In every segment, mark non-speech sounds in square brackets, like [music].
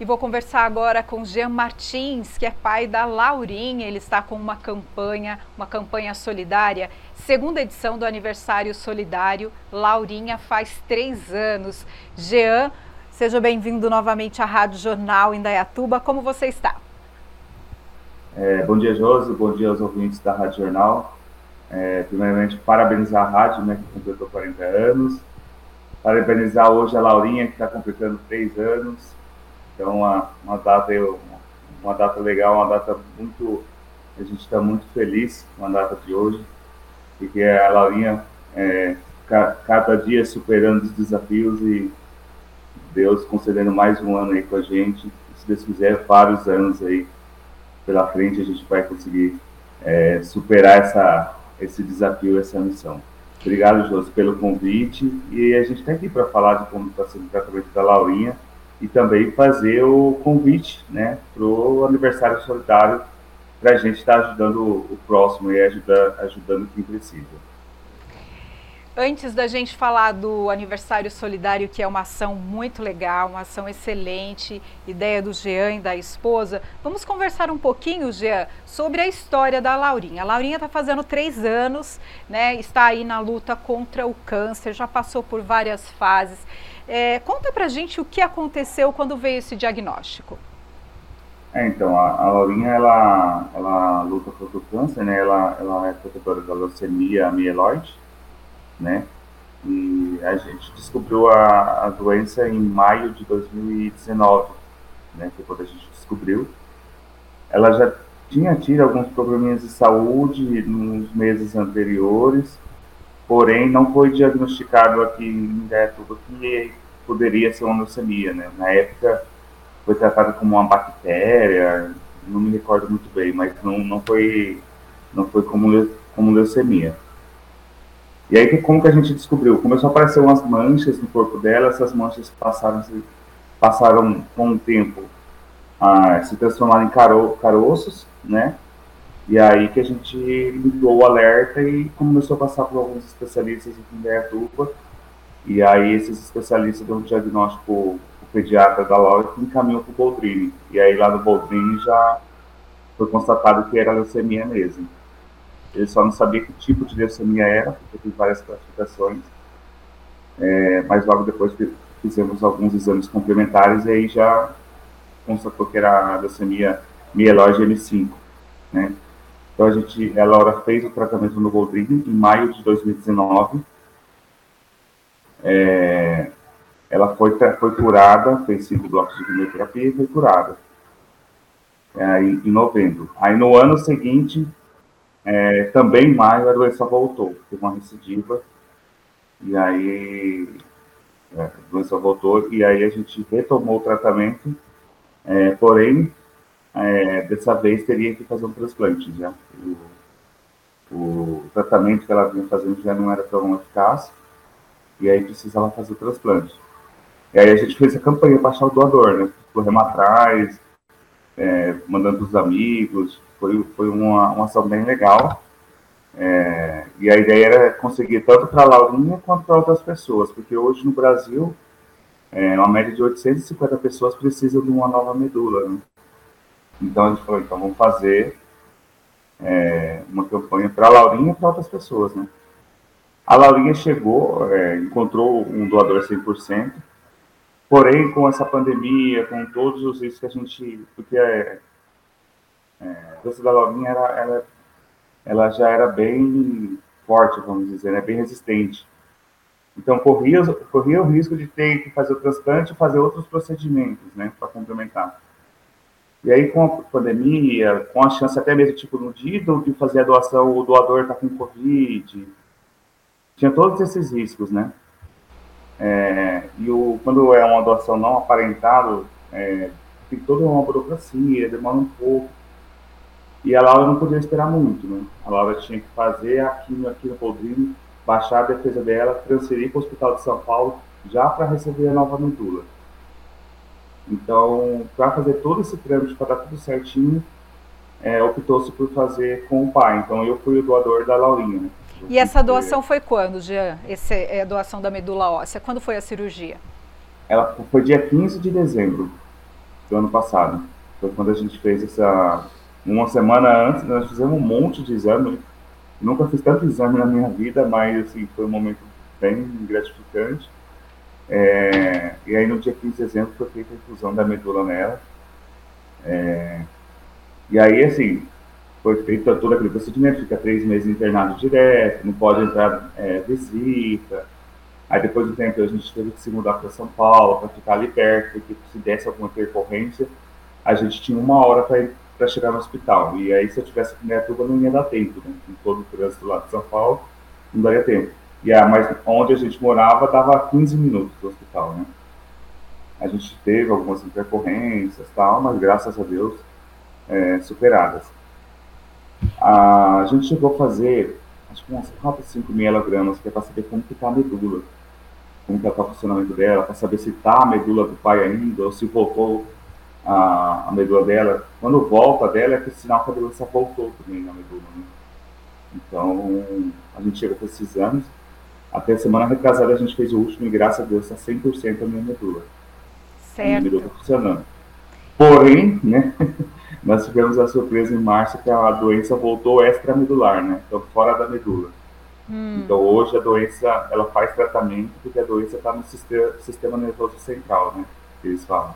E vou conversar agora com Jean Martins, que é pai da Laurinha. Ele está com uma campanha, uma campanha solidária, segunda edição do aniversário solidário. Laurinha faz três anos. Jean, seja bem-vindo novamente à Rádio Jornal Indaiatuba. Como você está? É, bom dia, Josi. Bom dia aos ouvintes da Rádio Jornal. É, primeiramente, parabenizar a rádio, né, que completou 40 anos. Parabenizar hoje a Laurinha, que está completando três anos então, uma, uma data uma data legal, uma data muito a gente está muito feliz com a data de hoje, porque a Laurinha é, cada dia superando os desafios e Deus concedendo mais um ano aí com a gente. Se Deus quiser, vários anos aí pela frente a gente vai conseguir é, superar essa, esse desafio, essa missão. Obrigado, José, pelo convite. E a gente está aqui para falar de como está sendo o tratamento da Laurinha e também fazer o convite né, para o aniversário solidário para a gente estar tá ajudando o próximo e ajudar, ajudando quem precisa. Antes da gente falar do aniversário solidário, que é uma ação muito legal, uma ação excelente, ideia do Jean e da esposa, vamos conversar um pouquinho, Jean, sobre a história da Laurinha. A Laurinha está fazendo três anos, né? Está aí na luta contra o câncer, já passou por várias fases. É, conta pra gente o que aconteceu quando veio esse diagnóstico. É, então, a, a Laurinha, ela, ela luta contra o câncer, né? Ela, ela é protetora da leucemia mieloide, né? E a gente descobriu a, a doença em maio de 2019, né? Foi quando a gente descobriu. Ela já tinha tido alguns probleminhas de saúde nos meses anteriores, porém não foi diagnosticado aqui em Gaetuba que poderia ser uma leucemia, né? Na época foi tratado como uma bactéria, não me recordo muito bem, mas não, não foi não foi como, como leucemia. E aí como que a gente descobriu? Começou a aparecer umas manchas no corpo dela, essas manchas passaram passaram com o tempo a se transformar em caro, caroços, né? E aí que a gente ligou o alerta e começou a passar por alguns especialistas em Indaiatuba. E aí esses especialistas dão um diagnóstico, o pediatra da Laura que encaminhou para o Boldrini. E aí lá no Boldrini já foi constatado que era leucemia mesmo. Ele só não sabia que tipo de leucemia era, porque tem várias classificações. É, mas logo depois fizemos alguns exames complementares e aí já constatou que era leucemia mieloide M5, né? Então a gente, a Laura fez o tratamento no Goldring em maio de 2019. É, ela foi, foi curada, fez cinco blocos de quimioterapia e foi curada. É, em novembro. Aí no ano seguinte, é, também em maio, a doença voltou, teve uma recidiva. E aí é, a doença voltou e aí a gente retomou o tratamento. É, porém, é, dessa vez teria que fazer um transplante já. O, o, tratamento que ela vinha fazendo já não era tão eficaz, e aí precisava fazer o transplante. E aí a gente fez a campanha para achar o doador, né? Corremos atrás, é, mandando os amigos, foi, foi uma, uma ação bem legal. É, e a ideia era conseguir tanto para a Laurinha quanto para outras pessoas, porque hoje no Brasil, é, uma média de 850 pessoas precisam de uma nova medula. Né? Então a gente falou, então vamos fazer é, uma campanha para a Laurinha e para outras pessoas, né? A Laurinha chegou, é, encontrou um doador 100%, porém com essa pandemia, com todos os riscos que a gente... Porque é, é, a doença da Laurinha, era, ela, ela já era bem forte, vamos dizer, né? bem resistente. Então corria, corria o risco de ter que fazer o transplante e fazer outros procedimentos, né, para complementar. E aí, com a pandemia, com a chance até mesmo, tipo, no dia de fazer a doação, o doador está com Covid, tinha todos esses riscos, né? É, e o, quando é uma doação não aparentada, é, tem toda uma burocracia, demora um pouco. E a Laura não podia esperar muito, né? A Laura tinha que fazer aqui, aqui no Poldrinho, baixar a defesa dela, transferir para o Hospital de São Paulo, já para receber a nova medula. Então, para fazer todo esse trâmite, para dar tudo certinho, é, optou-se por fazer com o pai. Então, eu fui o doador da Laurinha. Né? E essa doação foi quando, Jean? Essa é a doação da medula óssea? Quando foi a cirurgia? Ela foi dia 15 de dezembro. do ano passado. Foi quando a gente fez essa. Uma semana antes, nós fizemos um monte de exame. Nunca fiz tanto exame na minha vida, mas assim, foi um momento bem gratificante. É, e aí no dia 15 de dezembro foi feita a infusão da medula nela. É, e aí, assim, foi feito todo aquele procedimento, fica três meses internado direto, não pode entrar é, visita. Aí depois do tempo a gente teve que se mudar para São Paulo, para ficar ali perto, porque se desse alguma intercorrência, a gente tinha uma hora para chegar no hospital. E aí se eu tivesse que tudo não ia dar tempo, né? Com todo o trânsito lá de São Paulo, não daria tempo. E a, mas onde a gente morava dava 15 minutos do hospital, né? A gente teve algumas intercorrências tal, mas graças a Deus é, superadas. A gente chegou a fazer, acho que umas 4, 5 miligramas, que é para saber como que está a medula, como que está o funcionamento dela, para saber se está a medula do pai ainda, ou se voltou a, a medula dela. Quando volta dela, é que o sinal que a doença voltou também na medula. Né? Então, a gente chegou com esses exames, até semana retrasada a gente fez o último e graças a Deus está 100% a minha medula. Certo. A minha medula está funcionando. Porém, né, [laughs] nós tivemos a surpresa em março que a doença voltou extramedular, né, então fora da medula. Hum. Então hoje a doença, ela faz tratamento porque a doença está no sistema, sistema, nervoso central, né, que eles falam.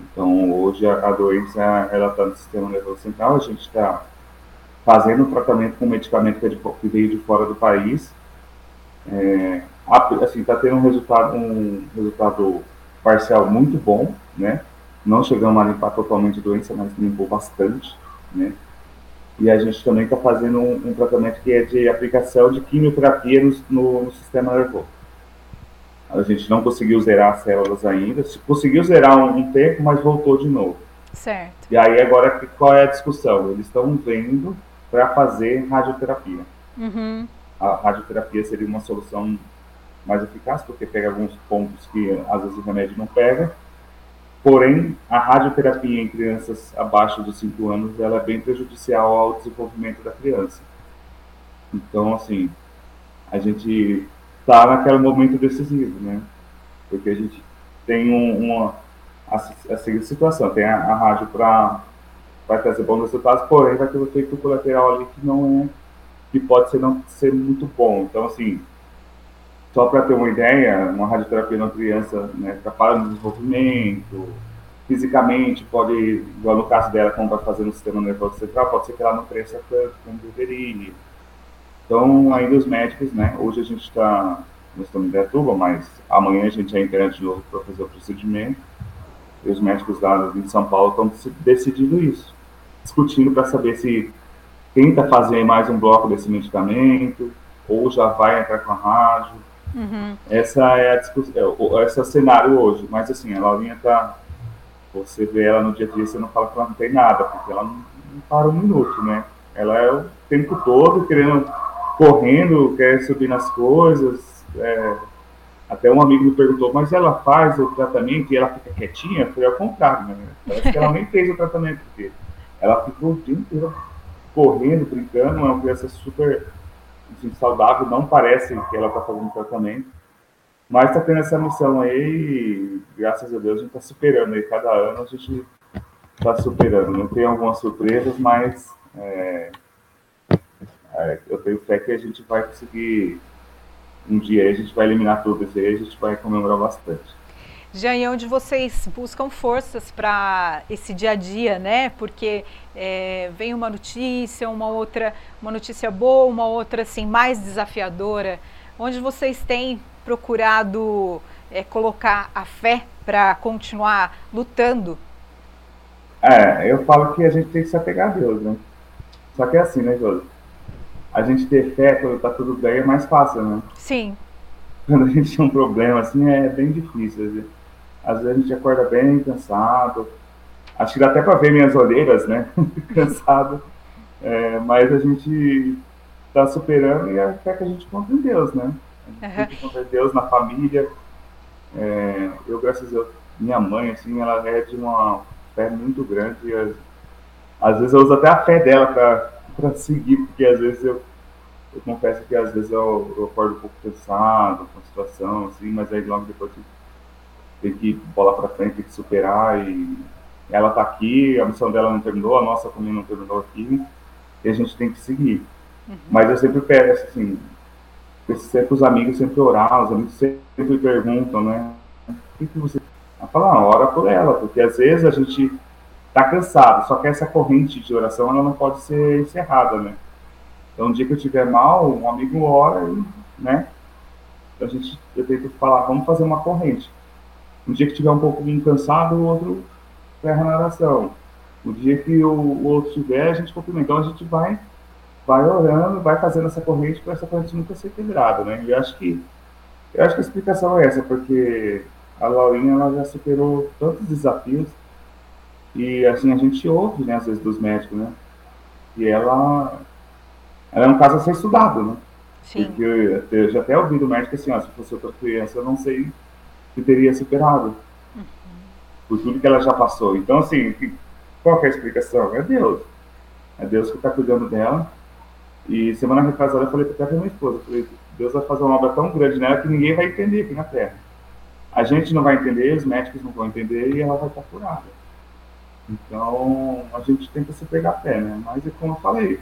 Então hoje a, a doença, ela está no sistema nervoso central, a gente está fazendo o tratamento com medicamento que, é de, que veio de fora do país, é, assim, está tendo um resultado, um resultado parcial muito bom, né? Não chegamos a limpar totalmente a doença, mas limpou bastante, né? E a gente também está fazendo um, um, tratamento que é de aplicação de quimioterapia no, no, no, sistema nervoso. A gente não conseguiu zerar as células ainda, conseguiu zerar um, um tempo, mas voltou de novo. Certo. E aí agora qual é a discussão? Eles estão vendo para fazer radioterapia. Uhum a radioterapia seria uma solução mais eficaz, porque pega alguns pontos que às vezes o remédio não pega. Porém, a radioterapia em crianças abaixo dos 5 anos ela é bem prejudicial ao desenvolvimento da criança. Então, assim, a gente está naquele momento decisivo, né? Porque a gente tem um, uma a, a seguinte situação, tem a, a rádio para trazer bons resultados, porém vai ter o efeito colateral ali que não é que pode ser não ser muito bom. Então, assim, só para ter uma ideia, uma radioterapia na criança né, atrapalha no desenvolvimento, fisicamente, pode, igual no caso dela, como vai fazer no sistema nervoso central, pode ser que ela não cresça como deveria. Então, ainda os médicos, né, hoje a gente está, nós estamos em Betuba, mas amanhã a gente é interante de novo para fazer o procedimento, e os médicos lá em São Paulo estão decidindo isso, discutindo para saber se tenta fazer mais um bloco desse medicamento, ou já vai entrar com a rádio. Uhum. Essa é a discussão, é, esse é o cenário hoje. Mas assim, a Laurinha tá. Você vê ela no dia a dia, você não fala que ela não tem nada, porque ela não, não para um minuto, né? Ela é o tempo todo querendo, correndo, quer subir nas coisas. É, até um amigo me perguntou, mas ela faz o tratamento e ela fica quietinha? Foi ao contrário, né? Parece que ela nem fez o tratamento, porque ela ficou o dia inteiro correndo, brincando, é uma criança super assim, saudável, não parece que ela está fazendo tratamento, mas está tendo essa missão aí e, graças a Deus, a gente está superando aí, cada ano a gente está superando. Não tem algumas surpresas, mas é, é, eu tenho fé que a gente vai conseguir, um dia a gente vai eliminar isso aí, a gente vai comemorar bastante. Já é onde vocês buscam forças para esse dia a dia, né? Porque é, vem uma notícia, uma outra, uma notícia boa, uma outra assim mais desafiadora, onde vocês têm procurado é, colocar a fé para continuar lutando. É, eu falo que a gente tem que se apegar a Deus, né? Só que é assim, né, Josi? A gente ter fé quando tá tudo bem é mais fácil, né? Sim. Quando a gente tem um problema assim é bem difícil. Às vezes a gente acorda bem cansado. Acho que dá até para ver minhas olheiras, né? [laughs] cansado. É, mas a gente está superando e até que a gente conta em Deus, né? A gente uhum. conta em Deus na família. É, eu, graças a Deus, minha mãe, assim, ela é de uma fé muito grande. E, às vezes eu uso até a fé dela para seguir, porque às vezes eu, eu confesso que às vezes eu, eu acordo um pouco cansado com a situação, assim, mas aí logo depois eu tem que ir bola para frente, tem que superar e ela está aqui, a missão dela não terminou, a nossa também não terminou aqui e a gente tem que seguir. Uhum. Mas eu sempre peço assim, sempre os amigos sempre orar, os amigos sempre perguntam, né? O que, que você. Ela fala, ah, ora por ela, porque às vezes a gente está cansado, só que essa corrente de oração ela não pode ser encerrada, né? Então, um dia que eu estiver mal, um amigo ora e, né? A gente, eu tento falar, vamos fazer uma corrente. Um dia que estiver um pouco cansado, o outro ferra na oração. O dia que o, o outro estiver, a gente cumprimenta. Então, a gente vai vai orando, vai fazendo essa corrente para essa corrente nunca ser quebrada, né? E eu acho que eu acho que a explicação é essa, porque a Laurinha ela já superou tantos desafios e assim a gente ouve, né, às vezes dos médicos, né? E ela ela é um caso a ser estudado, né? Sim. Porque eu, eu já até ouvi do médico assim, ó, se fosse outra criança, eu não sei se teria superado. Uhum. Por tudo que ela já passou. Então, assim, qual é a explicação? É Deus. É Deus que está cuidando dela. E semana retrasada eu falei até para minha esposa, falei, Deus vai fazer uma obra tão grande nela que ninguém vai entender aqui na Terra. A gente não vai entender, os médicos não vão entender e ela vai estar curada. Então, a gente tenta se pegar a pé, né? Mas é como eu falei,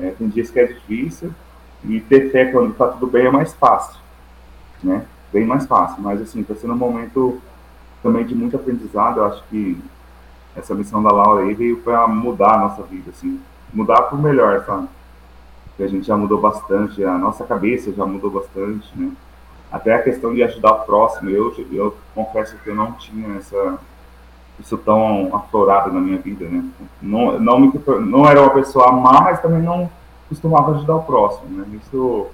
é, tem dias que é difícil e ter fé quando está tudo bem é mais fácil, né? Bem mais fácil. Mas, assim, está sendo um momento também de muito aprendizado. Eu acho que essa missão da Laura aí veio para mudar a nossa vida, assim, mudar para o melhor, sabe? a gente já mudou bastante, a nossa cabeça já mudou bastante, né? Até a questão de ajudar o próximo, eu, eu confesso que eu não tinha essa, isso tão aflorado na minha vida, né? Não, não, me, não era uma pessoa má, mas também não costumava ajudar o próximo, né? Isso,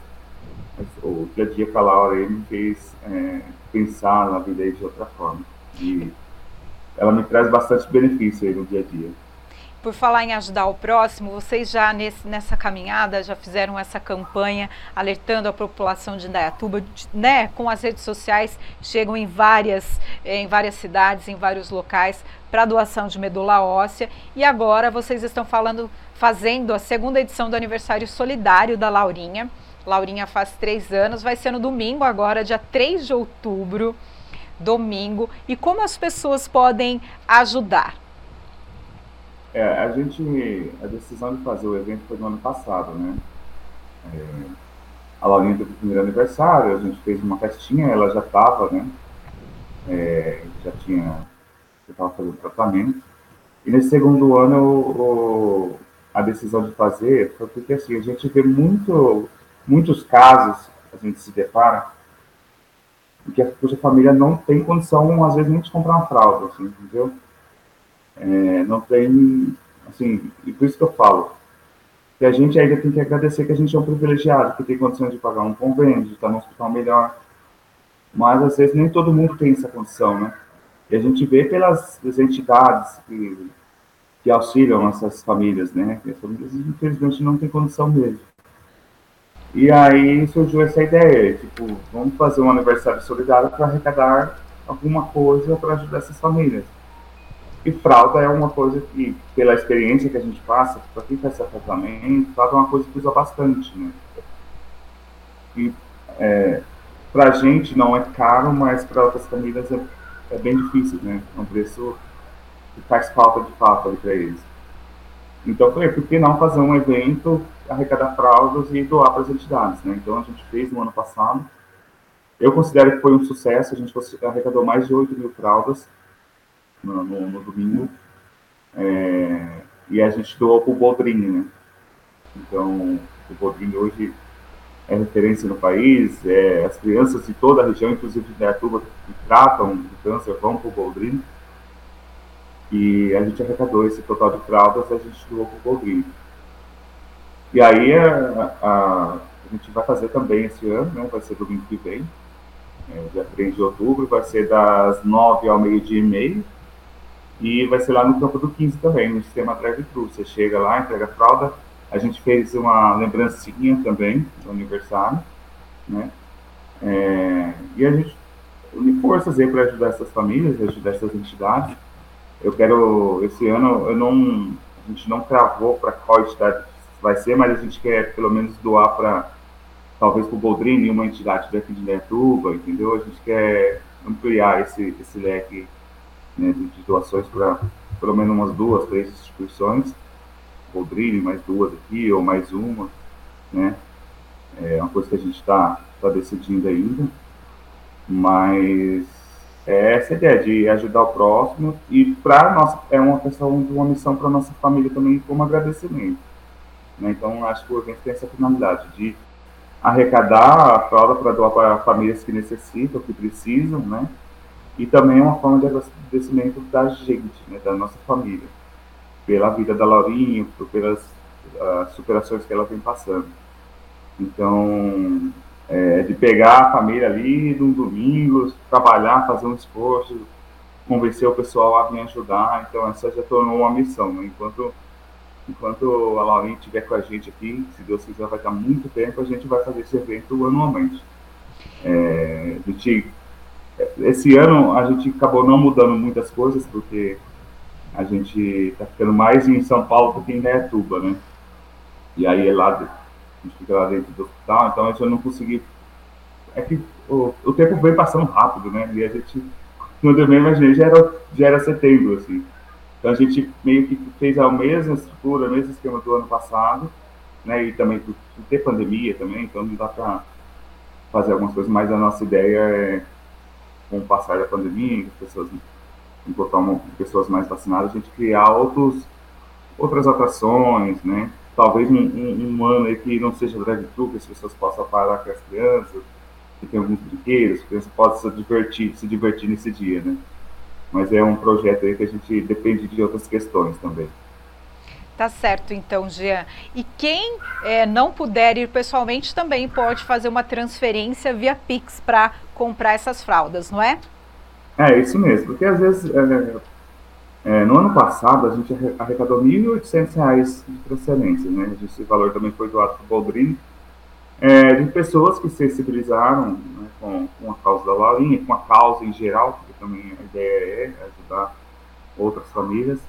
o dia a dia com a Laura aí me fez é, pensar na vida de outra forma. E ela me traz bastante benefício aí no dia a dia. Por falar em ajudar o próximo, vocês já nesse, nessa caminhada já fizeram essa campanha alertando a população de Indaiatuba, né? Com as redes sociais chegam em várias, em várias cidades, em vários locais para doação de medula óssea. E agora vocês estão falando, fazendo a segunda edição do aniversário solidário da Laurinha. Laurinha faz três anos, vai ser no domingo agora, dia 3 de outubro, domingo. E como as pessoas podem ajudar? É, a gente, a decisão de fazer o evento foi no ano passado, né? É, a Laurinha teve o primeiro aniversário, a gente fez uma festinha, ela já estava, né? É, já tinha, já estava fazendo tratamento. E nesse segundo ano, o, a decisão de fazer foi porque, assim, a gente vê muito, muitos casos, a gente se depara, que a, família não tem condição, às vezes, nem de comprar uma fralda, assim, entendeu? É, não tem, assim, e por isso que eu falo, que a gente ainda tem que agradecer que a gente é um privilegiado, que tem condições de pagar um convênio, de estar num hospital melhor, mas às vezes nem todo mundo tem essa condição, né? E a gente vê pelas entidades que, que auxiliam essas famílias, né? Que as famílias, infelizmente, não têm condição mesmo. E aí surgiu essa ideia, tipo, vamos fazer um aniversário solidário para arrecadar alguma coisa para ajudar essas famílias. E fralda é uma coisa que, pela experiência que a gente passa, para quem faz tratamento, fralda é uma coisa que usa bastante, né? E é, para a gente não é caro, mas para outras famílias é, é, bem difícil, né? É um preço que faz falta de fato para eles. Então foi, por que não fazer um evento, arrecadar fraldas e doar para as entidades, né? Então a gente fez no ano passado. Eu considero que foi um sucesso, a gente arrecadou mais de 8 mil fraldas no, no, no domingo. É, e a gente doou para o Bodrini, né? Então, o Bodrini hoje é referência no país, é, as crianças de toda a região, inclusive de Dayatuba, que tratam de câncer, vão para o Bodrini. E a gente arrecadou esse total de fraldas, a gente doou para o Bodrini. E aí a, a, a, gente vai fazer também esse ano, né? vai ser domingo que vem, é, dia 3 de outubro, vai ser das 9 ao meio-dia e meio, e vai ser lá no campo do 15 também, no sistema drive-thru. Você chega lá, entrega a fralda. A gente fez uma lembrancinha também do aniversário, né? É, e a gente une forças aí para ajudar essas famílias, ajudar essas entidades. Eu quero, esse ano, eu não, a gente não cravou para qual entidade vai ser, mas a gente quer pelo menos doar para, talvez para o Boldrini, uma entidade daqui de Netuba, entendeu? A gente quer ampliar esse, esse leque né, de, de, doações para pelo menos umas duas, três instituições, Rodrigo, mais duas aqui, ou mais uma, né? É uma coisa que a gente está tá decidindo ainda, mas é essa ideia de ajudar o próximo e para nossa é uma questão uma missão para nossa família também como agradecimento. Né? Então acho que o evento tem essa finalidade de arrecadar a fralda para doar para famílias que necessitam, que precisam, né? E também uma forma de agradecimento da gente, né? da nossa família, pela vida da Laurinha, pelas uh, superações que ela vem passando. Então, é, de pegar a família ali num domingo, trabalhar, fazer um esforço, convencer o pessoal a me ajudar. Então, essa já tornou uma missão. Né? Enquanto, enquanto a Laurinha estiver com a gente aqui, se Deus quiser, vai estar muito tempo, a gente vai fazer esse evento anualmente. É, gente, esse ano a gente acabou não mudando muitas coisas, porque a gente está ficando mais em São Paulo do que em Netuba, né? E aí é lá a gente fica lá dentro do hospital, então a gente não consegui. É que o, o tempo vem passando rápido, né? E a gente, quando eu me imaginei, já era, já era setembro, assim. Então a gente meio que fez a mesma estrutura, o mesmo esquema do ano passado, né? E também por, ter pandemia também, então não dá para fazer algumas coisas, mas a nossa ideia é, com o passar da pandemia, as pessoas encontrar pessoas mais vacinadas, a gente criar outros, outras atrações, né? Talvez um, um, um ano que não seja drive-thru, que as pessoas possam parar com as crianças, que tem alguns brinquedos, as crianças possam se divertir, se divertir nesse dia, né? Mas é um projeto aí que a gente depende de outras questões também. Tá certo, então, Jean. E quem é, não puder ir pessoalmente também pode fazer uma transferência via Pix para comprar essas fraldas, não é? É, isso mesmo, porque às vezes é, é, no ano passado, a gente arrecadou R$ 1.800 de transferência, né? Esse valor também foi doado para o Boldrini, é, de pessoas que se sensibilizaram né, com, com a causa da Laurinha, com a causa em geral, porque também a ideia é ajudar outras famílias.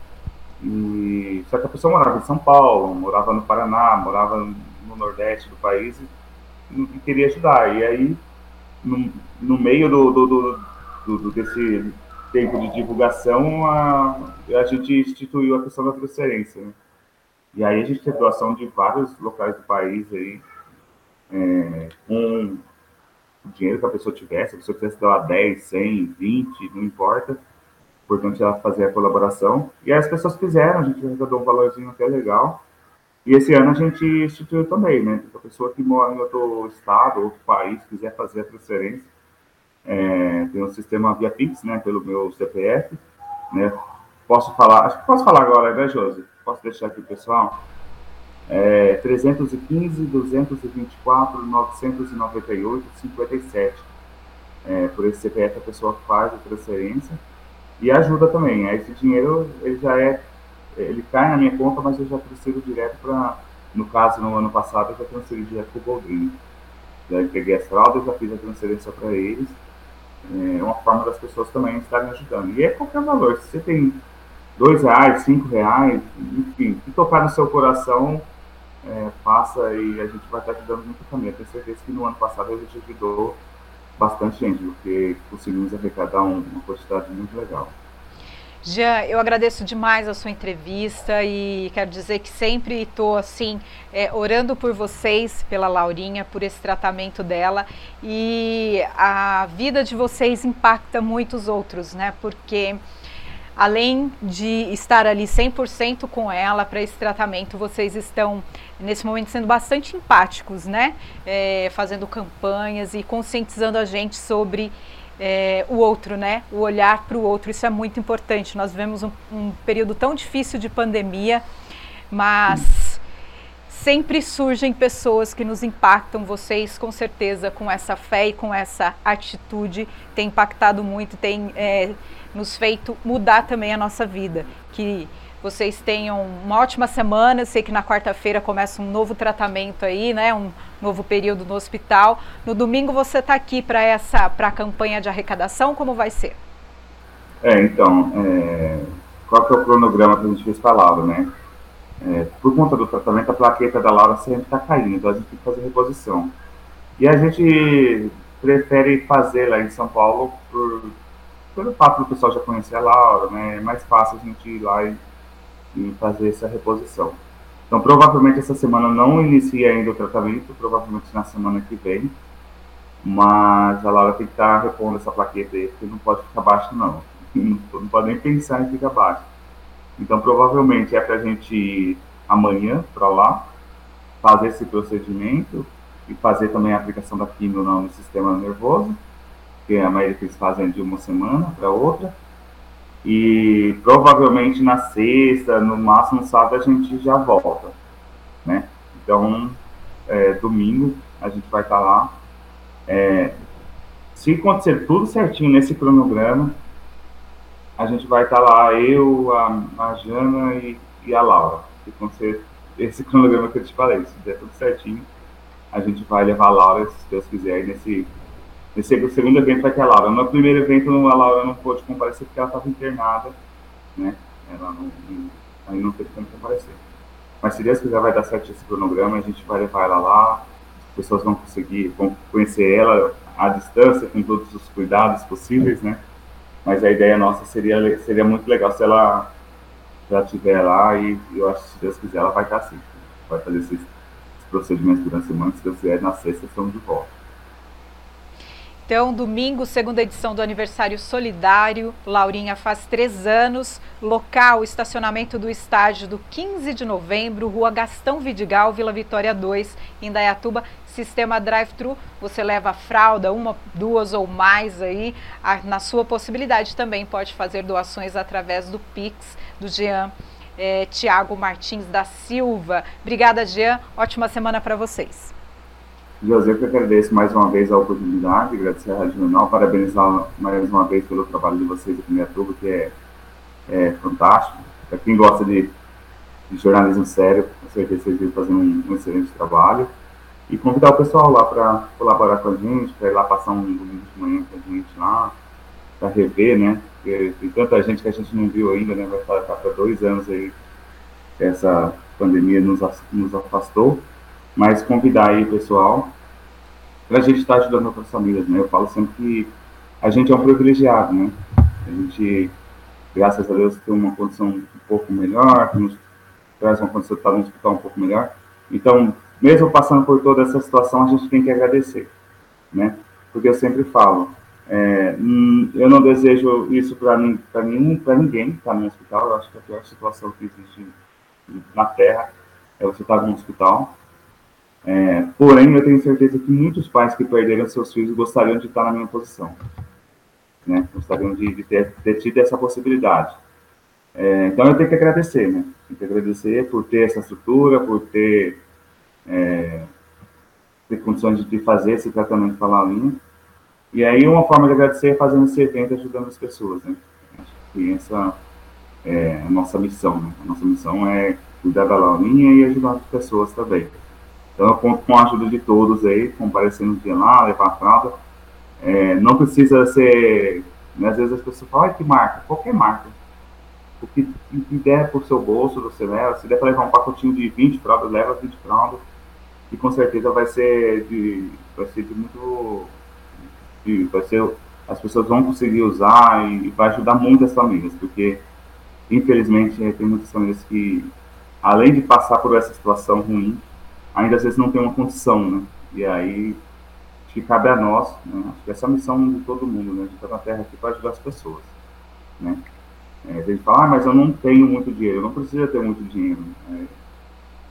E, só que a pessoa morava em São Paulo, morava no Paraná, morava no Nordeste do país e, e queria ajudar. E aí, no, no meio do, do, do, do desse tempo de divulgação, a, a gente instituiu a questão da transferência. Né? E aí a gente teve doação de vários locais do país aí, é, com o dinheiro que a pessoa tivesse, se a pessoa quisesse doar 10, 100, 20, não importa. Importante ela fazer a colaboração. E aí as pessoas fizeram, a gente arrecadou um valorzinho até legal. E esse ano a gente instituiu também, né? A pessoa que mora em outro estado, outro país, quiser fazer a transferência, é, tem um sistema via Pix, né, pelo meu CPF, né, posso falar, acho que posso falar agora, né, Josi? Posso deixar aqui, pessoal? É, 315, 224, 998, 57. É, por esse CPF a pessoa faz a transferência e ajuda também. Esse dinheiro, ele já é, ele cai na minha conta, mas eu já transfiro direto para, no caso, no ano passado, eu já transferi direto para o Boldrini. Daí peguei as fraldas, já fiz a transferência para eles é uma forma das pessoas também estarem ajudando. E é qualquer valor. Se você tem dois reais, cinco reais, enfim, que tocar no seu coração, é, faça e a gente vai estar ajudando muito também. Eu tenho certeza que no ano passado a gente ajudou bastante gente, porque conseguimos arrecadar uma quantidade muito legal. Jean, eu agradeço demais a sua entrevista e quero dizer que sempre estou assim é, orando por vocês, pela Laurinha, por esse tratamento dela e a vida de vocês impacta muitos outros, né? Porque além de estar ali 100% com ela para esse tratamento, vocês estão nesse momento sendo bastante empáticos, né? É, fazendo campanhas e conscientizando a gente sobre é, o outro, né? O olhar para o outro, isso é muito importante. Nós vivemos um, um período tão difícil de pandemia, mas sempre surgem pessoas que nos impactam. Vocês, com certeza, com essa fé e com essa atitude, tem impactado muito, tem é, nos feito mudar também a nossa vida. Que vocês tenham uma ótima semana. sei que na quarta-feira começa um novo tratamento aí, né? Um novo período no hospital. No domingo você está aqui para essa para a campanha de arrecadação. Como vai ser? É, então, é, qual que é o cronograma que a gente fez Laura, né? É, por conta do tratamento, a plaqueta da Laura sempre está caindo, então a gente tem que fazer reposição. E a gente prefere fazer lá em São Paulo por, pelo fato do pessoal já conhecer a Laura, né? É mais fácil a gente ir lá e, e fazer essa reposição. Então, provavelmente essa semana não inicia ainda o tratamento, provavelmente na semana que vem, mas a Laura tem que estar repondo essa plaqueta aí, porque não pode ficar baixa, não. [laughs] Não, não pode nem pensar em ficar baixa. Então, provavelmente é para a gente ir amanhã para lá, fazer esse procedimento e fazer também a aplicação da quimio no sistema nervoso, que a maioria que eles fazem de uma semana para outra. E provavelmente na sexta, no máximo sábado, a gente já volta, né? Então, é, domingo a gente vai estar tá lá. É, se acontecer tudo certinho nesse cronograma, a gente vai estar tá lá, eu, a, a Jana e, e, a Laura. Se acontecer esse cronograma que eu te falei, se der tudo certinho, a gente vai levar a Laura, se Deus quiser, nesse Nesse segundo evento vai ter a Laura. No primeiro evento a Laura não pôde comparecer porque ela estava internada, né? Ela não, não, aí não teve como comparecer. Mas se Deus quiser vai dar certo esse cronograma, a gente vai levar ela lá, as pessoas vão conseguir, vão conhecer ela à distância, com todos os cuidados possíveis, né? Mas a ideia nossa seria, seria muito legal se ela já estiver lá e eu acho que se Deus quiser ela vai estar assim. Vai fazer esses, esses procedimentos durante a semana, se Deus quiser, na sexta estamos de volta. Então, domingo, segunda edição do aniversário solidário. Laurinha faz três anos. Local, estacionamento do estádio do 15 de novembro, Rua Gastão Vidigal, Vila Vitória 2, em Dayatuba. Sistema drive-thru, você leva a fralda, uma, duas ou mais aí. na sua possibilidade também pode fazer doações através do Pix, do Jean é, Tiago Martins da Silva. Obrigada, Jean. Ótima semana para vocês. José, que agradeço mais uma vez a oportunidade, agradecer a Rádio Jornal, parabenizar mais uma vez pelo trabalho de vocês aqui em Miatuba, que é, é fantástico. Para quem gosta de, de, jornalismo sério, com certeza vocês vão fazer um, um, excelente trabalho. E convidar o pessoal lá para colaborar com a gente, para ir lá passar um domingo de manhã com a gente lá, para rever, né? Porque tem tanta gente que a gente não viu ainda, né? Vai estar para dois anos aí, essa pandemia nos, nos afastou mas convidar aí o pessoal para a gente estar tá ajudando outras famílias, né? Eu falo sempre que a gente é um privilegiado, né? A gente, graças a Deus, tem uma condição um pouco melhor, nos traz uma condição de estar num hospital um pouco melhor. Então, mesmo passando por toda essa situação, a gente tem que agradecer, né? Porque eu sempre falo, é, hum, eu não desejo isso para nenhum, para ninguém que está no hospital. Eu acho que a pior situação que existe na Terra é você estar no hospital é, porém, eu tenho certeza que muitos pais que perderam seus filhos gostariam de estar na minha posição. Né? Gostariam de, de ter, ter, tido essa possibilidade. É, então, eu tenho que agradecer, né? Tenho que agradecer por ter essa estrutura, por ter, é, ter condições de fazer esse tratamento com a Laurinha. E aí, uma forma de agradecer é fazendo esse evento ajudando as pessoas, né? Acho que essa é a nossa missão, né? A nossa missão é cuidar da Laurinha e ajudar as pessoas também. Então eu conto com a ajuda de todos aí, comparecer no dia lá, levar a fralda. É, não precisa ser. Né, às vezes as pessoas falam, que marca? Qualquer marca. O que, der por seu bolso, você leva. Se der para levar um pacotinho de 20 fraldas, leva 20 fraldas. E com certeza vai ser de. Vai ser de muito. De, vai ser, as pessoas vão conseguir usar e, e vai ajudar muito as famílias, porque infelizmente tem muitas famílias que, além de passar por essa situação ruim, ainda às vezes não tem uma condição, né? E aí acho que cabe a nós, né? acho que essa é a missão de todo mundo, né? A gente está na Terra aqui para ajudar as pessoas, né? É, a gente fala, ah, mas eu não tenho muito dinheiro, eu não preciso ter muito dinheiro. É,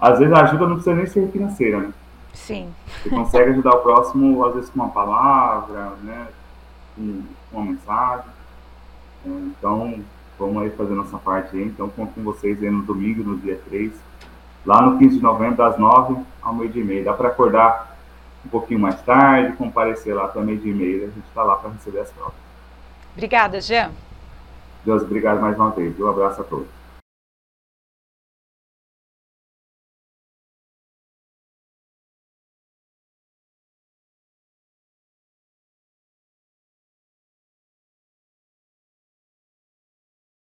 às vezes a ajuda não precisa nem ser financeira, né? Sim. Você consegue ajudar o próximo, às vezes com uma palavra, né? Com uma mensagem. É, então, vamos aí fazer nossa parte aí. Então, conto com vocês aí no domingo, no dia 3, lá no 15 de novembro, das 9 ao meio-dia e meia. Dá para acordar um pouquinho mais tarde, comparecer lá até meio-dia e meia. A gente está lá para receber as provas. Obrigada, Jean. Deus, obrigado mais uma vez. Um abraço a todos.